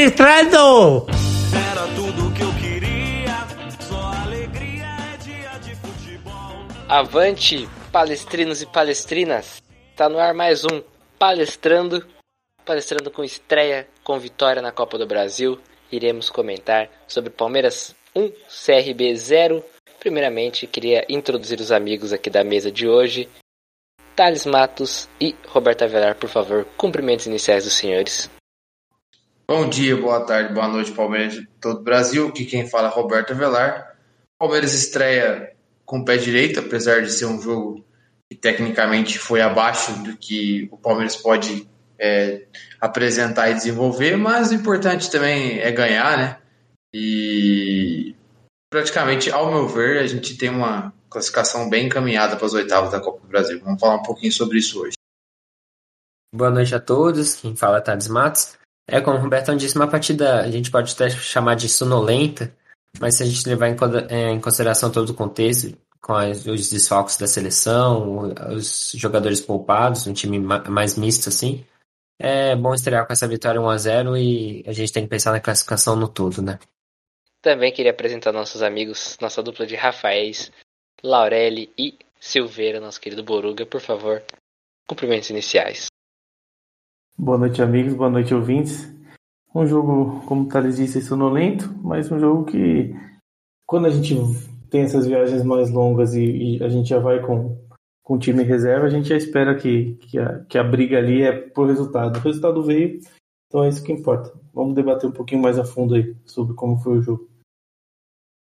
palestrando! Era tudo que eu queria, só alegria é dia de futebol. Avante, palestrinos e palestrinas! Tá no ar mais um Palestrando, palestrando com estreia, com vitória na Copa do Brasil. Iremos comentar sobre Palmeiras 1, CRB 0. Primeiramente, queria introduzir os amigos aqui da mesa de hoje. Thales Matos e Roberto Avelar, por favor, cumprimentos iniciais dos senhores. Bom dia, boa tarde, boa noite, Palmeiras de todo o Brasil. Aqui quem fala é Roberto Avelar. Palmeiras estreia com o pé direito, apesar de ser um jogo que tecnicamente foi abaixo do que o Palmeiras pode é, apresentar e desenvolver, mas o importante também é ganhar, né? E praticamente, ao meu ver, a gente tem uma classificação bem encaminhada para as oitavas da Copa do Brasil. Vamos falar um pouquinho sobre isso hoje. Boa noite a todos, quem fala é Thales Matos. É, como o Robertão disse, uma partida a gente pode até chamar de sonolenta, mas se a gente levar em, é, consideração todo o contexto, com os desfalques da seleção, os jogadores poupados, um time mais misto assim, é bom estrear com essa vitória 1x0 e a gente tem que pensar na classificação no todo, né? Também queria apresentar nossos amigos, nossa dupla de Rafaéis, Laureli e Silveira, nosso querido Boruga, por favor, cumprimentos iniciais. Boa noite, amigos, boa noite, ouvintes. Um jogo, como o Thales disse, sonolento, mas um jogo que, quando a gente tem essas viagens mais longas e, e a gente já vai com, com time reserva, a gente já espera que, que, a, que a briga ali é por resultado. O resultado veio, então é isso que importa. Vamos debater um pouquinho mais a fundo aí sobre como foi o jogo.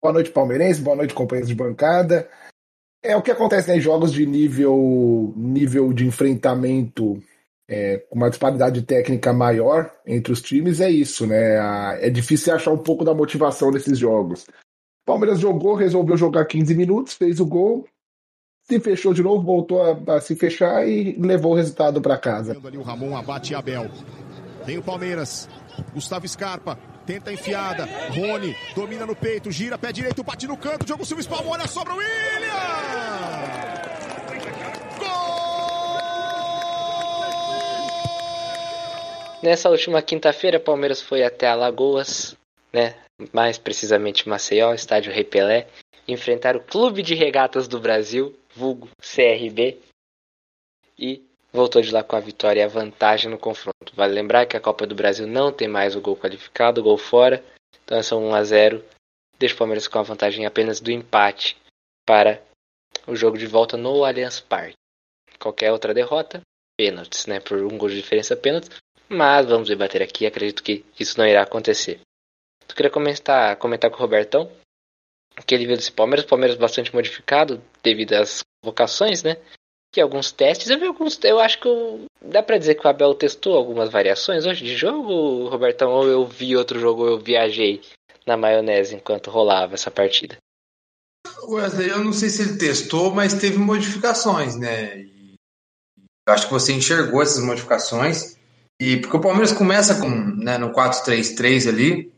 Boa noite, palmeirense. Boa noite, companheiros de bancada. É o que acontece né, em jogos de nível, nível de enfrentamento é, com uma disparidade técnica maior entre os times, é isso, né? É difícil achar um pouco da motivação nesses jogos. Palmeiras jogou, resolveu jogar 15 minutos, fez o gol, se fechou de novo, voltou a, a se fechar e levou o resultado para casa. Ali o Ramon abate Abel. Tem o Palmeiras. Gustavo Scarpa tenta enfiada. Rony domina no peito, gira, pé direito, bate no canto. Diogo Silva espalma, olha, sobra o William! Nessa última quinta-feira, Palmeiras foi até Alagoas, né? mais precisamente Maceió, estádio Rei Pelé, enfrentar o Clube de Regatas do Brasil, vulgo CRB, e voltou de lá com a vitória e a vantagem no confronto. Vale lembrar que a Copa do Brasil não tem mais o gol qualificado, o gol fora, então é só 1 a 0 deixa o Palmeiras com a vantagem apenas do empate para o jogo de volta no Allianz Parque. Qualquer outra derrota, pênaltis, né? Por um gol de diferença, pênaltis. Mas vamos debater aqui, acredito que isso não irá acontecer. Tu queria comentar, comentar com o Robertão que ele viu desse Palmeiras, Palmeiras bastante modificado devido às vocações, né? Que alguns testes, eu vi alguns, eu acho que eu, dá para dizer que o Abel testou algumas variações hoje de jogo, Robertão, ou eu vi outro jogo, ou eu viajei na maionese enquanto rolava essa partida. Wesley, eu não sei se ele testou, mas teve modificações, né? E acho que você enxergou essas modificações. E porque o Palmeiras começa com, né, no 4-3-3 ali,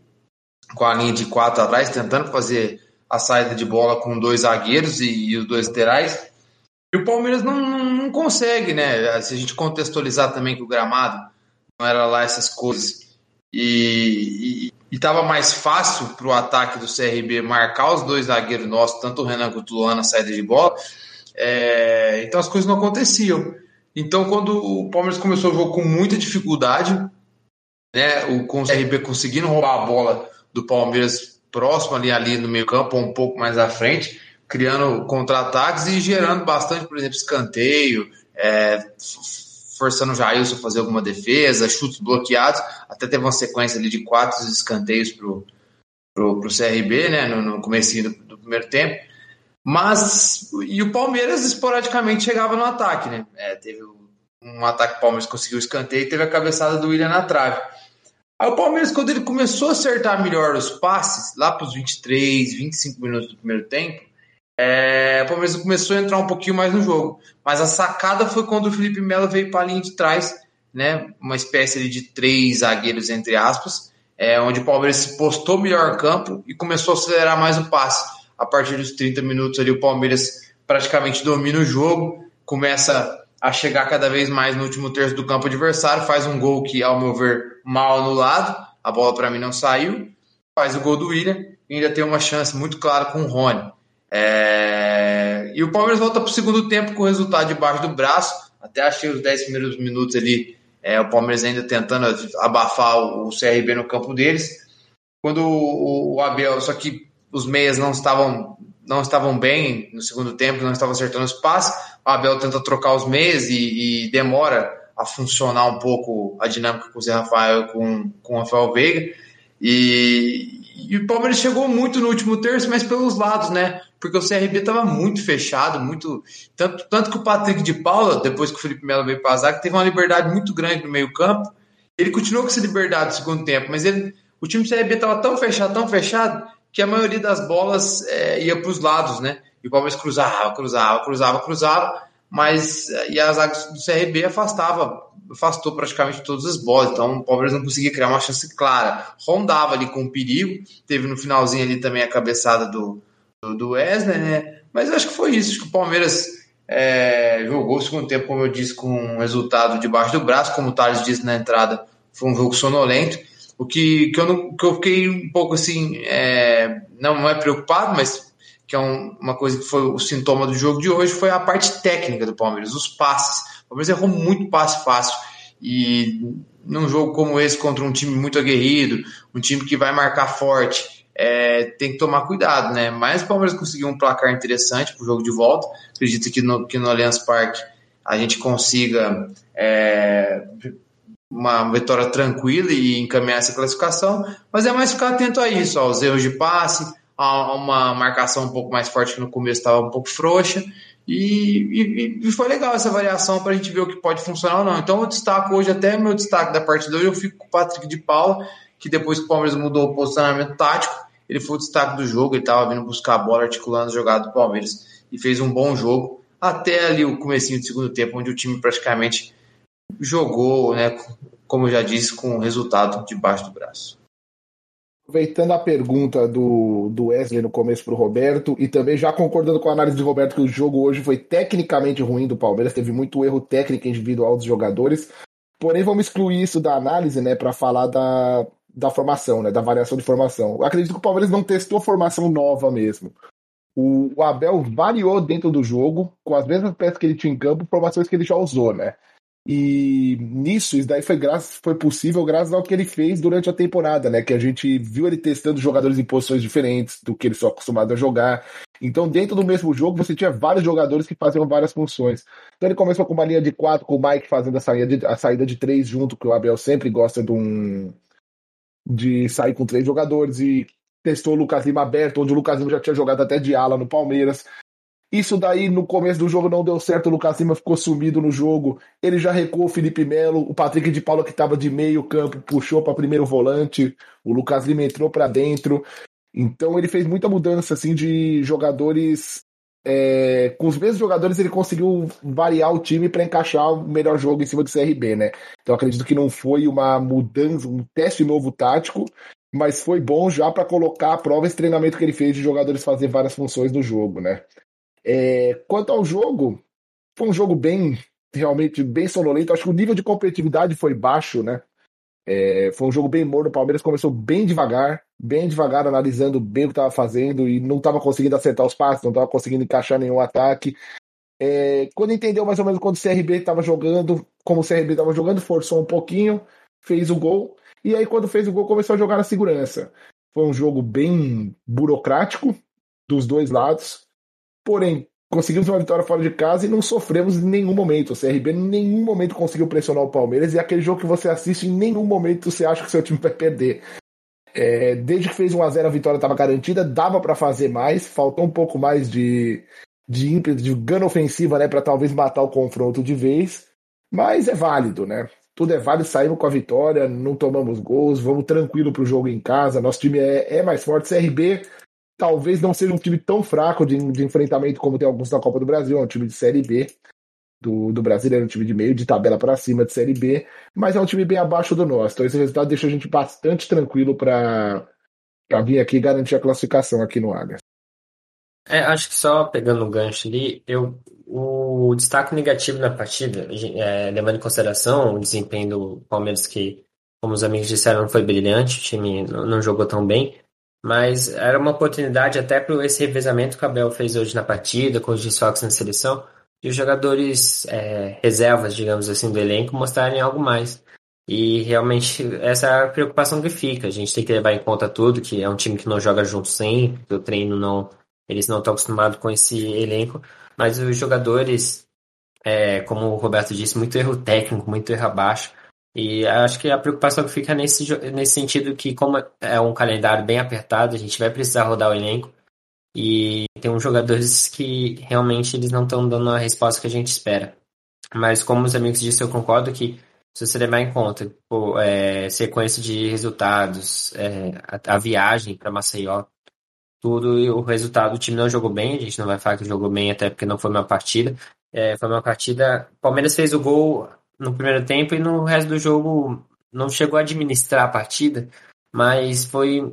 com a linha de quatro atrás, tentando fazer a saída de bola com dois zagueiros e, e os dois laterais. E o Palmeiras não, não, consegue, né? Se a gente contextualizar também que o gramado não era lá essas coisas. E estava mais fácil para o ataque do CRB marcar os dois zagueiros nossos, tanto o Renan quanto o Luan na saída de bola. É, então as coisas não aconteciam. Então, quando o Palmeiras começou o jogo com muita dificuldade, né, o, com o CRB conseguindo roubar a bola do Palmeiras próximo ali, ali no meio campo, ou um pouco mais à frente, criando contra-ataques e gerando bastante, por exemplo, escanteio, é, forçando o Jailson a fazer alguma defesa, chutes bloqueados, até teve uma sequência ali de quatro escanteios pro, pro, pro CRB, né, no, no começo do, do, primeiro tempo, mas, e o Palmeiras esporadicamente chegava no ataque, né, é, teve um ataque que o Palmeiras conseguiu escanteio e teve a cabeçada do William na trave, Aí o Palmeiras, quando ele começou a acertar melhor os passes, lá para os 23, 25 minutos do primeiro tempo, é, o Palmeiras começou a entrar um pouquinho mais no jogo. Mas a sacada foi quando o Felipe Melo veio para a linha de trás, né, uma espécie de três zagueiros, entre aspas, é, onde o Palmeiras se postou melhor campo e começou a acelerar mais o passe. A partir dos 30 minutos ali, o Palmeiras praticamente domina o jogo, começa a chegar cada vez mais no último terço do campo adversário, faz um gol que, ao meu ver, mal anulado, a bola para mim não saiu, faz o gol do William e ainda tem uma chance muito clara com o Rony. É... E o Palmeiras volta para o segundo tempo com o resultado debaixo do braço. Até achei os 10 primeiros minutos ali, é, o Palmeiras ainda tentando abafar o, CRB no campo deles. Quando o, o Abel, só que os meias não estavam não estavam bem no segundo tempo, não estavam acertando os passes. O Abel tenta trocar os meias e, e demora a funcionar um pouco a dinâmica com o Zé Rafael com, com o Rafael Veiga. E, e o Palmeiras chegou muito no último terço, mas pelos lados, né? Porque o CRB estava muito fechado, muito. Tanto, tanto que o Patrick de Paula, depois que o Felipe Melo veio para zaga, teve uma liberdade muito grande no meio-campo. Ele continuou com essa liberdade no segundo tempo, mas ele, o time do CRB estava tão fechado, tão fechado, que a maioria das bolas é, ia para os lados, né? E o Palmeiras cruzava, cruzava, cruzava, cruzava, mas e a zaga do CRB afastava, afastou praticamente todas as bolas, então o Palmeiras não conseguia criar uma chance clara. Rondava ali com perigo, teve no finalzinho ali também a cabeçada do, do, do Wesley, né? Mas acho que foi isso, acho que o Palmeiras é, jogou o segundo tempo, como eu disse, com um resultado debaixo do braço, como o Thales disse na entrada, foi um jogo sonolento. O que, que, eu, não, que eu fiquei um pouco assim, é, não é preocupado, mas que é um, uma coisa que foi o sintoma do jogo de hoje, foi a parte técnica do Palmeiras, os passes. O Palmeiras errou muito passe fácil. E num jogo como esse, contra um time muito aguerrido, um time que vai marcar forte, é, tem que tomar cuidado, né? Mas o Palmeiras conseguiu um placar interessante para o jogo de volta. Acredito que no, que no Allianz Parque a gente consiga é, uma vitória tranquila e encaminhar essa classificação, mas é mais ficar atento a isso, aos erros de passe, a uma marcação um pouco mais forte que no começo estava um pouco frouxa, e, e, e, foi legal essa variação para a gente ver o que pode funcionar ou não. Então eu destaco hoje, até meu destaque da partida hoje, eu fico com o Patrick de Paula, que depois que o Palmeiras mudou o posicionamento tático, ele foi o destaque do jogo, ele estava vindo buscar a bola, articulando a jogada do Palmeiras, e fez um bom jogo, até ali o comecinho do segundo tempo, onde o time praticamente jogou, né, como eu já disse, com o resultado debaixo do braço. Aproveitando a pergunta do, do Wesley no começo para o Roberto, e também já concordando com a análise de Roberto que o jogo hoje foi tecnicamente ruim do Palmeiras, teve muito erro técnico individual dos jogadores. Porém, vamos excluir isso da análise, né, para falar da, da formação, né, da variação de formação. Eu acredito que o Palmeiras não testou formação nova mesmo. O, o Abel variou dentro do jogo, com as mesmas peças que ele tinha em campo, formações que ele já usou, né? E nisso, isso daí foi, graças, foi possível graças ao que ele fez durante a temporada, né? Que a gente viu ele testando jogadores em posições diferentes do que ele só acostumado a jogar. Então, dentro do mesmo jogo, você tinha vários jogadores que faziam várias funções. Então, ele começou com uma linha de quatro, com o Mike fazendo a saída de, a saída de três junto, que o Abel sempre gosta de um. de sair com três jogadores. E testou o Lucas Lima aberto, onde o Lucas Lima já tinha jogado até de ala no Palmeiras. Isso daí no começo do jogo não deu certo, o Lucas Lima ficou sumido no jogo. Ele já recuou o Felipe Melo, o Patrick de Paula que estava de meio campo puxou para primeiro volante, o Lucas Lima entrou para dentro. Então ele fez muita mudança assim de jogadores é, com os mesmos jogadores ele conseguiu variar o time para encaixar o melhor jogo em cima do CRB, né? Então acredito que não foi uma mudança, um teste novo tático, mas foi bom já para colocar à prova esse treinamento que ele fez de jogadores fazer várias funções no jogo, né? É, quanto ao jogo, foi um jogo bem, realmente bem sonolento. Acho que o nível de competitividade foi baixo, né? É, foi um jogo bem morno. O Palmeiras começou bem devagar, bem devagar, analisando bem o que estava fazendo e não estava conseguindo acertar os passes, não estava conseguindo encaixar nenhum ataque. É, quando entendeu mais ou menos quando o CRB estava jogando, como o CRB estava jogando, forçou um pouquinho, fez o gol. E aí, quando fez o gol, começou a jogar na segurança. Foi um jogo bem burocrático dos dois lados. Porém, conseguimos uma vitória fora de casa e não sofremos em nenhum momento. O CRB em nenhum momento conseguiu pressionar o Palmeiras e é aquele jogo que você assiste em nenhum momento você acha que seu time vai perder. É, desde que fez 1 a 0 a vitória estava garantida, dava para fazer mais, faltou um pouco mais de, de ímpeto, de gana ofensiva, né, para talvez matar o confronto de vez, mas é válido, né? Tudo é válido, saímos com a vitória, não tomamos gols, vamos tranquilo pro jogo em casa, nosso time é, é mais forte. CRB talvez não seja um time tão fraco de, de enfrentamento como tem alguns na Copa do Brasil, é um time de Série B do, do brasileiro, um time de meio de tabela para cima de Série B, mas é um time bem abaixo do nosso. Então esse resultado deixa a gente bastante tranquilo para vir aqui garantir a classificação aqui no Águia. É, acho que só pegando o gancho ali, eu, o destaque negativo na partida, é, levando em consideração o desempenho do Palmeiras que como os amigos disseram, não foi brilhante, o time não, não jogou tão bem, mas era uma oportunidade até para esse revezamento que o Abel fez hoje na partida, com os desfalques na seleção, e os jogadores é, reservas, digamos assim, do elenco mostrarem algo mais. E realmente essa é a preocupação que fica. A gente tem que levar em conta tudo, que é um time que não joga junto sempre, o treino não. Eles não estão acostumados com esse elenco, mas os jogadores, é, como o Roberto disse, muito erro técnico, muito erro abaixo. E acho que a preocupação que fica nesse, nesse sentido que, como é um calendário bem apertado, a gente vai precisar rodar o elenco. E tem uns jogadores que realmente eles não estão dando a resposta que a gente espera. Mas como os amigos disseram, eu concordo que se você levar em conta pô, é, sequência de resultados, é, a, a, viagem para Maceió, tudo e o resultado, o time não jogou bem, a gente não vai falar que jogou bem até porque não foi uma partida. É, foi uma partida. Palmeiras fez o gol no primeiro tempo e no resto do jogo não chegou a administrar a partida, mas foi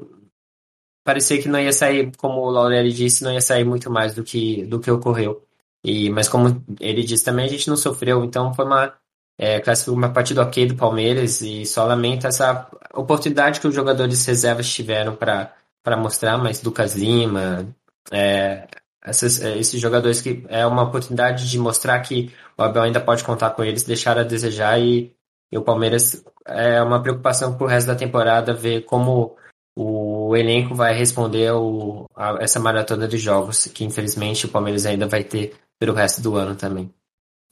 parecia que não ia sair, como o Laureli disse, não ia sair muito mais do que do que ocorreu. E mas como ele disse também, a gente não sofreu, então foi uma é, uma partida ok do Palmeiras e só lamenta essa oportunidade que os jogadores reservas tiveram para mostrar, mas Lucas Lima, é, essas, é, esses jogadores que é uma oportunidade de mostrar que o Abel ainda pode contar com eles, deixar a desejar e, e o Palmeiras é uma preocupação para o resto da temporada ver como o elenco vai responder o, a, essa maratona de jogos que infelizmente o Palmeiras ainda vai ter pelo resto do ano também.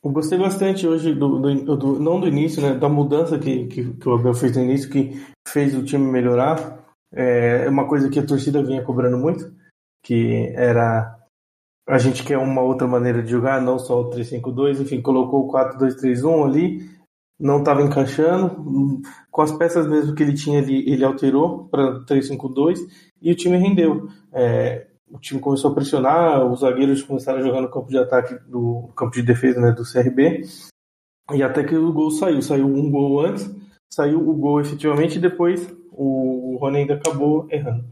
Eu gostei bastante hoje do, do, do, não do início, né, da mudança que, que, que, o Abel fez no início, que fez o time melhorar. É uma coisa que a torcida vinha cobrando muito, que era a gente quer uma outra maneira de jogar, não só o 3-5-2, enfim, colocou o 4-2-3-1 ali, não estava encaixando, com as peças mesmo que ele tinha ali, ele alterou para 3-5-2 e o time rendeu. É, o time começou a pressionar, os zagueiros começaram a jogar no campo de ataque do campo de defesa né, do CRB, e até que o gol saiu, saiu um gol antes, saiu o gol efetivamente e depois o, Rony ainda acabou errando.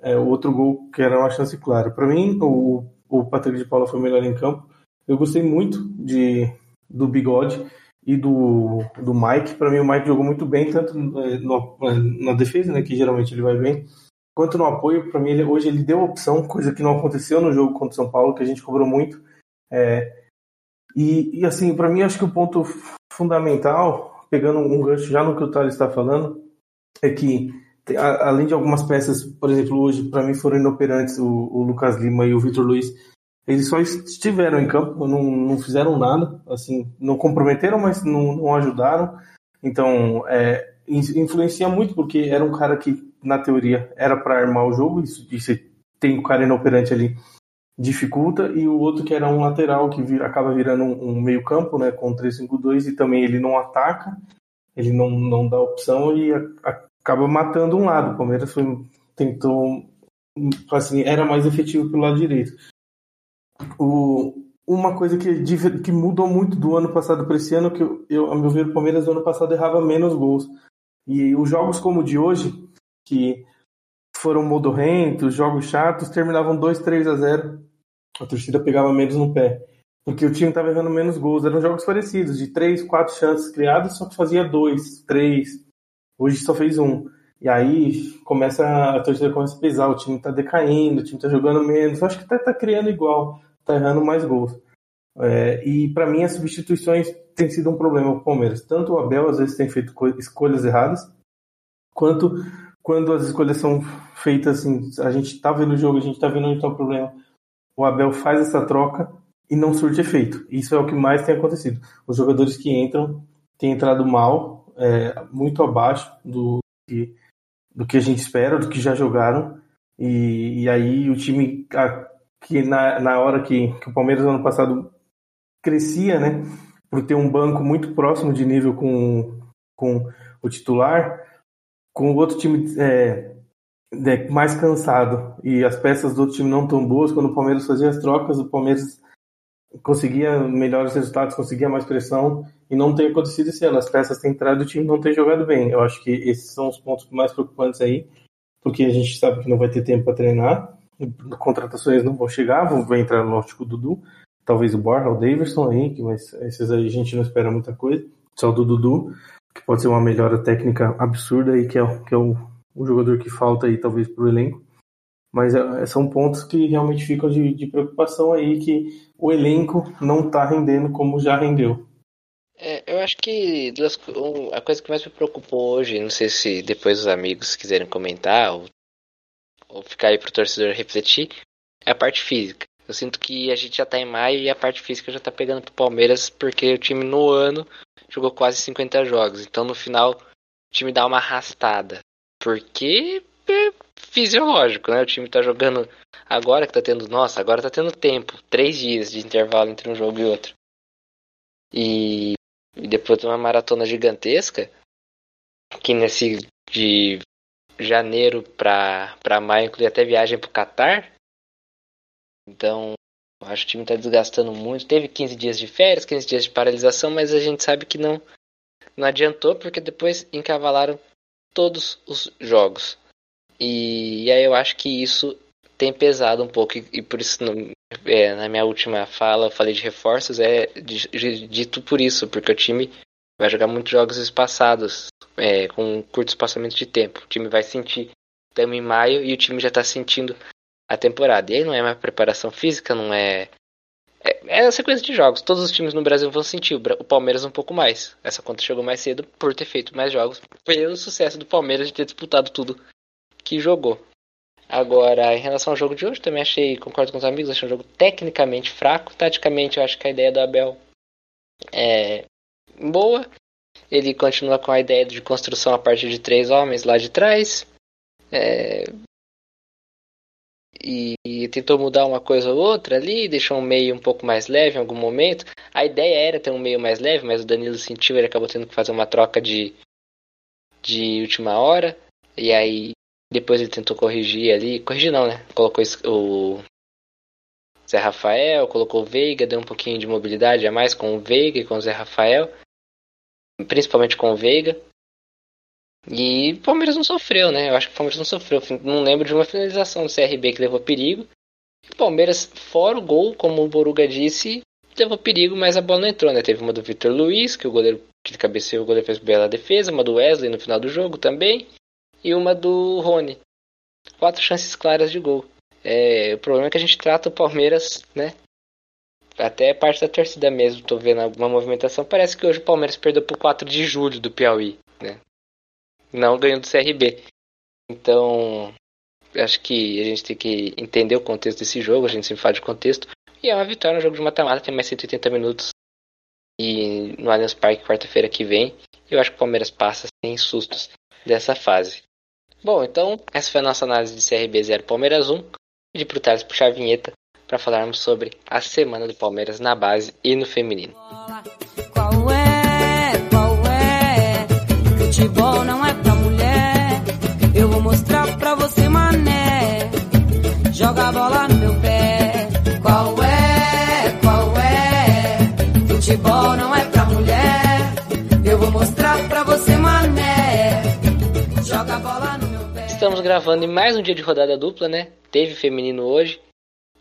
É, outro gol que era uma chance clara. Para mim, o o Patrick de Paula foi melhor em campo. Eu gostei muito de, do Bigode e do, do Mike. Para mim, o Mike jogou muito bem, tanto no, na defesa, né, que geralmente ele vai bem, quanto no apoio. Para mim, ele, hoje ele deu opção, coisa que não aconteceu no jogo contra o São Paulo, que a gente cobrou muito. É, e, e, assim, para mim, acho que o ponto fundamental, pegando um gancho já no que o Thales está falando, é que além de algumas peças, por exemplo, hoje para mim foram inoperantes o, o, Lucas Lima e o Vitor Luiz. Eles só estiveram em campo, não, não fizeram nada, assim, não comprometeram, mas não, não ajudaram. Então, é, influencia muito porque era um cara que, na teoria, era para armar o jogo. Isso, isso tem o cara inoperante ali dificulta e o outro que era um lateral que vira, acaba virando um, um meio campo, né, com 3-5-2 e também ele não ataca, ele não, não dá opção e a, a, acaba matando um lado. O Palmeiras foi, tentou, assim, era mais efetivo pelo lado direito. O, uma coisa que, que mudou muito do ano passado para esse ano, que eu, a meu ver, o Palmeiras no ano passado errava menos gols. E os jogos como o de hoje, que foram modorrentos, jogos chatos, terminavam 2, 3 a 0. A torcida pegava menos no pé. Porque o time estava errando menos gols. Eram jogos parecidos, de 3, 4 chances criadas, só que fazia 2, 3, Hoje só fez um. E aí começa a torcida começa a pesar, o time tá decaindo, o time tá jogando menos. Acho que até tá criando igual, tá errando mais gols. É, e para mim as substituições têm sido um problema pro Palmeiras. Tanto o Abel às vezes tem feito escolhas erradas, quanto quando as escolhas são feitas assim, a gente tá vendo o jogo, a gente tá vendo onde tá o problema. O Abel faz essa troca e não surte efeito. Isso é o que mais tem acontecido. Os jogadores que entram têm entrado mal é, muito abaixo do que, do que a gente espera, do que já jogaram. E, e aí o time a, que na, na hora que, que o Palmeiras ano passado crescia, né, por ter um banco muito próximo de nível com, com o titular, com o outro time é, é, mais cansado e as peças do outro time não tão boas, quando o Palmeiras fazia as trocas, o Palmeiras conseguia melhores resultados, conseguia mais pressão e não tem acontecido esse ano. As peças têm entrado e o time não tem jogado bem. Eu acho que esses são os pontos mais preocupantes aí, porque a gente sabe que não vai ter tempo para treinar, contratações não vão chegar, vai entrar no Náutico Dudu, talvez o Borja, o Davidson aí, mas esses aí a gente não espera muita coisa, só do Dudu. que pode ser uma melhora técnica absurda aí, que é, que é o, o jogador que falta aí, talvez, para o elenco. Mas é, são pontos que realmente ficam de, de preocupação aí, que o elenco não está rendendo como já rendeu. É, eu acho que duas, a coisa que mais me preocupou hoje, não sei se depois os amigos quiserem comentar ou, ou ficar aí pro torcedor refletir, é a parte física. Eu sinto que a gente já tá em maio e a parte física já tá pegando pro Palmeiras, porque o time no ano jogou quase 50 jogos. Então no final o time dá uma arrastada. Porque é fisiológico, né? O time tá jogando agora que tá tendo. Nossa, agora tá tendo tempo. Três dias de intervalo entre um jogo e outro. E, e depois de uma maratona gigantesca, que nesse de janeiro pra, pra maio inclui até viagem pro Catar. Então, acho que o time está desgastando muito. Teve 15 dias de férias, 15 dias de paralisação, mas a gente sabe que não, não adiantou, porque depois encavalaram todos os jogos. E, e aí eu acho que isso tem pesado um pouco, e, e por isso é, na minha última fala eu falei de reforços, é dito por isso, porque o time vai jogar muitos jogos espaçados, é, com curto espaçamento de tempo. O time vai sentir, estamos em maio e o time já está sentindo a temporada. E aí não é uma preparação física, não é. É, é a sequência de jogos. Todos os times no Brasil vão sentir. O Palmeiras um pouco mais. Essa conta chegou mais cedo por ter feito mais jogos. Pelo sucesso do Palmeiras de ter disputado tudo que jogou. Agora, em relação ao jogo de hoje, também achei, concordo com os amigos, achei um jogo tecnicamente fraco. Taticamente, eu acho que a ideia do Abel é boa. Ele continua com a ideia de construção a partir de três homens lá de trás. É, e, e, tentou mudar uma coisa ou outra ali, deixou um meio um pouco mais leve em algum momento. A ideia era ter um meio mais leve, mas o Danilo sentiu, ele acabou tendo que fazer uma troca de, de última hora. E aí depois ele tentou corrigir ali, corrigir não, né? Colocou o Zé Rafael, colocou o Veiga, deu um pouquinho de mobilidade a mais com o Veiga e com o Zé Rafael, principalmente com o Veiga. E o Palmeiras não sofreu, né? Eu acho que o Palmeiras não sofreu. Não lembro de uma finalização do CRB que levou perigo. O Palmeiras, fora o gol, como o Boruga disse, levou perigo, mas a bola não entrou, né? Teve uma do Vitor Luiz, que o goleiro que cabeceou, o goleiro fez bela defesa, uma do Wesley no final do jogo também, e uma do Rony. Quatro chances claras de gol. É, o problema é que a gente trata o Palmeiras, né? Até parte da torcida mesmo, tô vendo alguma movimentação. Parece que hoje o Palmeiras perdeu por 4 de julho do Piauí, né? não ganhou do CRB. Então, acho que a gente tem que entender o contexto desse jogo, a gente sempre fala de contexto. E é uma vitória no jogo de mata-mata, tem mais 180 minutos. E no Allianz Parque, quarta-feira que vem, eu acho que o Palmeiras passa sem sustos dessa fase. Bom, então, essa foi a nossa análise de CRB 0 Palmeiras 1. Pedi pro Thales puxar a vinheta para falarmos sobre a semana do Palmeiras na base e no feminino. Qual é? Qual é? Futebol não é mostrar pra você, mané. Joga a bola no meu pé. Qual é? Qual é? Futebol Estamos gravando em mais um dia de rodada dupla, né? Teve feminino hoje.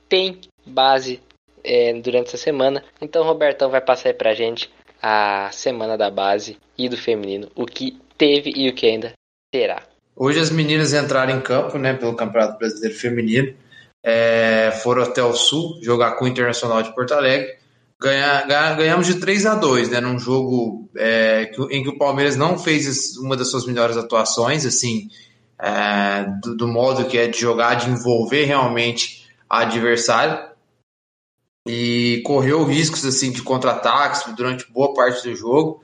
Tem base é, durante essa semana. Então o Robertão vai passar aí pra gente a semana da base e do feminino, o que teve e o que ainda terá. Hoje as meninas entraram em campo, né, pelo Campeonato Brasileiro Feminino, é, foram até o Sul jogar com o Internacional de Porto Alegre. Ganha, ganha, ganhamos de 3 a 2 né, num jogo é, em que o Palmeiras não fez uma das suas melhores atuações, assim, é, do, do, modo que é de jogar, de envolver realmente a adversário. E correu riscos assim de contra-ataques durante boa parte do jogo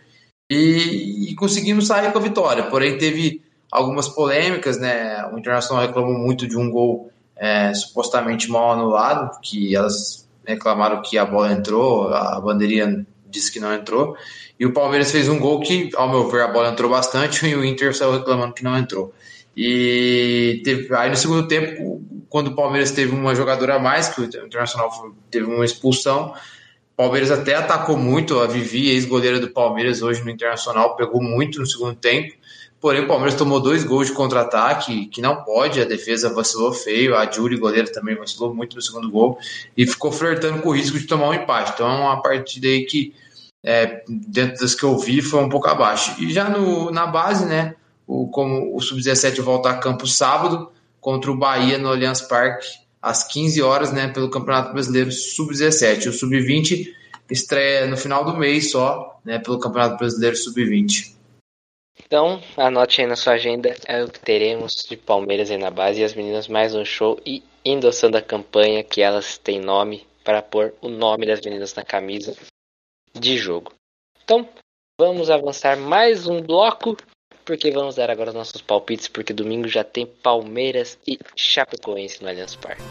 e, e conseguimos sair com a vitória. Porém, teve algumas polêmicas, né? O Internacional reclamou muito de um gol é, supostamente mal anulado, que elas reclamaram que a bola entrou, a bandeirinha disse que não entrou. E o Palmeiras fez um gol que, ao meu ver, a bola entrou bastante e o Inter saiu reclamando que não entrou. E teve, aí no segundo tempo, quando o Palmeiras teve uma jogadora a mais, que o Internacional teve uma expulsão, o Palmeiras até atacou muito, a Vivi, ex-goleira do Palmeiras, hoje no Internacional, pegou muito no segundo tempo. Porém, o Palmeiras tomou dois gols de contra-ataque, que não pode, a defesa vacilou feio, a Júlia, goleiro, também vacilou muito no segundo gol, e ficou flertando com o risco de tomar um empate. Então é uma partida aí que é, dentro das que eu vi, foi um pouco abaixo. E já no, na base, né, o, como o Sub-17 volta a campo sábado contra o Bahia no Allianz Parque às 15 horas, né, pelo Campeonato Brasileiro Sub-17. O Sub-20 estreia no final do mês só, né, pelo Campeonato Brasileiro Sub-20. Então, anote aí na sua agenda é o que teremos de Palmeiras aí na base e as meninas mais um show e endossando a campanha que elas têm nome para pôr o nome das meninas na camisa de jogo. Então, vamos avançar mais um bloco, porque vamos dar agora os nossos palpites, porque domingo já tem Palmeiras e Chapecoense no Allianz Parque.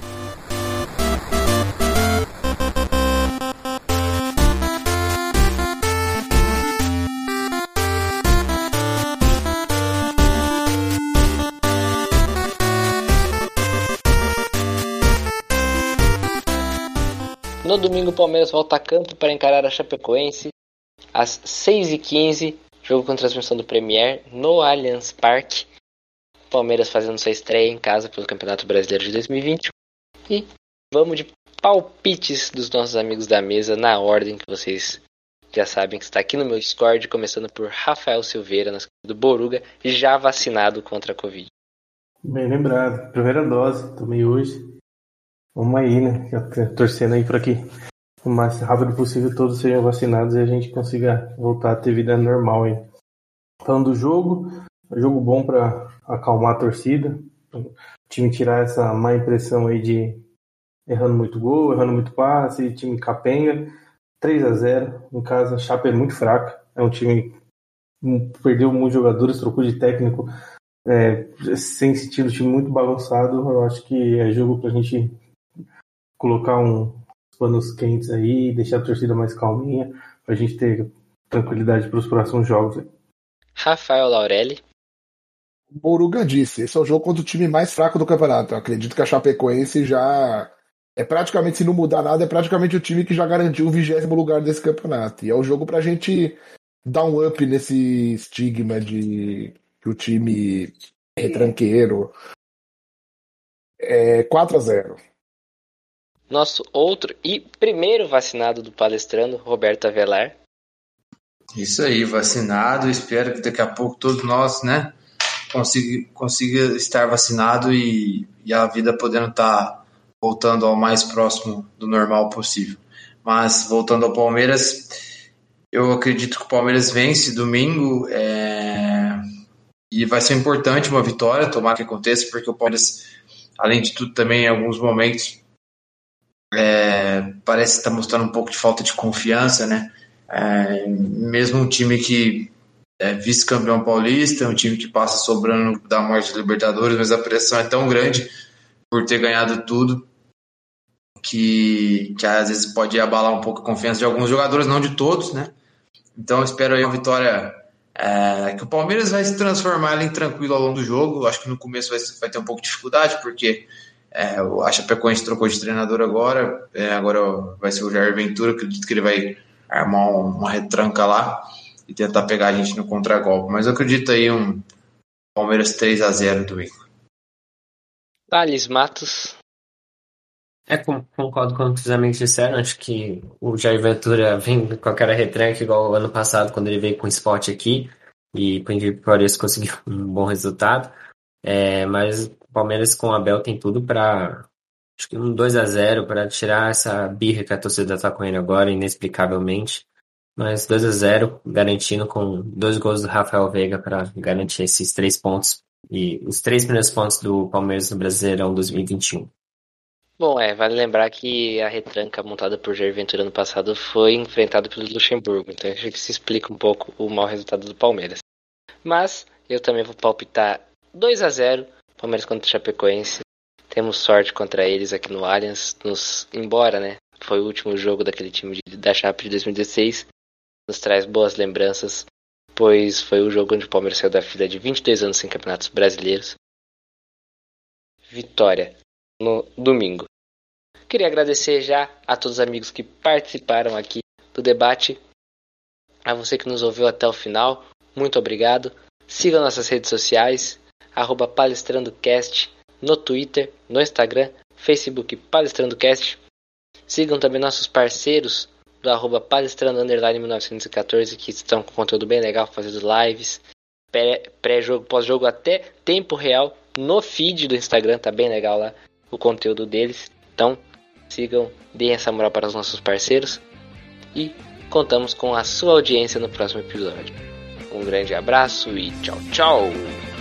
No domingo, o Palmeiras volta a campo para encarar a Chapecoense às 6h15, jogo com transmissão do Premier no Allianz Parque. Palmeiras fazendo sua estreia em casa pelo Campeonato Brasileiro de 2020. E vamos de palpites dos nossos amigos da mesa na ordem que vocês já sabem que está aqui no meu Discord, começando por Rafael Silveira, do Boruga, já vacinado contra a Covid. Bem lembrado, primeira dose, tomei hoje. Vamos aí, né? Torcendo aí para que o mais rápido possível todos sejam vacinados e a gente consiga voltar a ter vida normal aí. Falando do jogo, jogo bom para acalmar a torcida, o time tirar essa má impressão aí de errando muito gol, errando muito passe, time capenga. 3 a 0 em casa, a Chape é muito fraca, é um time que perdeu muitos jogadores, trocou de técnico é, sem sentido, time muito balançado. Eu acho que é jogo para a gente colocar um panos quentes aí, deixar a torcida mais calminha, pra gente ter tranquilidade para os próximos jogos. Rafael Laurelli. O Boruga disse, esse é o jogo contra o time mais fraco do campeonato. Eu acredito que a Chapecoense já é praticamente, se não mudar nada, é praticamente o time que já garantiu o vigésimo lugar desse campeonato. E é o jogo pra gente dar um up nesse estigma de que o time é retranqueiro. É 4 a 0 nosso outro e primeiro vacinado do palestrando, Roberto Avelar. Isso aí, vacinado. Espero que daqui a pouco todos nós, né, consiga, consiga estar vacinado e, e a vida podendo estar tá voltando ao mais próximo do normal possível. Mas voltando ao Palmeiras, eu acredito que o Palmeiras vence domingo é... e vai ser importante uma vitória, tomar que aconteça, porque o Palmeiras, além de tudo, também em alguns momentos é, parece estar tá mostrando um pouco de falta de confiança, né? É, mesmo um time que é vice-campeão paulista, um time que passa sobrando da morte de Libertadores, mas a pressão é tão grande por ter ganhado tudo que, que às vezes pode abalar um pouco a confiança de alguns jogadores, não de todos, né? Então espero aí uma vitória é, que o Palmeiras vai se transformar em tranquilo ao longo do jogo. Acho que no começo vai, vai ter um pouco de dificuldade, porque é, a Chapecoense trocou de treinador agora, é, agora vai ser o Jair Ventura, acredito que ele vai armar uma retranca lá e tentar pegar a gente no contragolpe. Mas eu acredito aí um Palmeiras 3 a 0 do Igor. Thales Matos. É, concordo com o que os amigos disseram. Acho que o Jair Ventura vem com aquela retranca igual ano passado, quando ele veio com o esporte aqui. E por incrível que pareça, conseguiu um bom resultado. É, mas o Palmeiras com o Abel tem tudo para acho que um 2 a 0 para tirar essa birra que a torcida está ele agora, inexplicavelmente. Mas 2 a 0 garantindo com dois gols do Rafael Veiga para garantir esses três pontos e os três primeiros pontos do Palmeiras no Brasileirão 2021. Bom, é, vale lembrar que a retranca montada por Jair Ventura no passado foi enfrentada pelo Luxemburgo, então acho que se explica um pouco o mau resultado do Palmeiras. Mas eu também vou palpitar 2 a 0 Palmeiras contra o Chapecoense. Temos sorte contra eles aqui no Allianz. Nos, embora, né? Foi o último jogo daquele time de, da Chape de 2016. Nos traz boas lembranças, pois foi o jogo onde o Palmeiras saiu da fila de 22 anos sem campeonatos brasileiros. Vitória no domingo. Queria agradecer já a todos os amigos que participaram aqui do debate. A você que nos ouviu até o final, muito obrigado. Siga nossas redes sociais, arroba palestrandocast no Twitter, no Instagram, Facebook PalestrandoCast. Sigam também nossos parceiros do arroba palestrando underline 1914, que estão com conteúdo bem legal, fazendo lives, pré- pré-jogo, pós-jogo, até tempo real no feed do Instagram, tá bem legal lá o conteúdo deles. Então, sigam, deem essa moral para os nossos parceiros e contamos com a sua audiência no próximo episódio. Um grande abraço e tchau, tchau!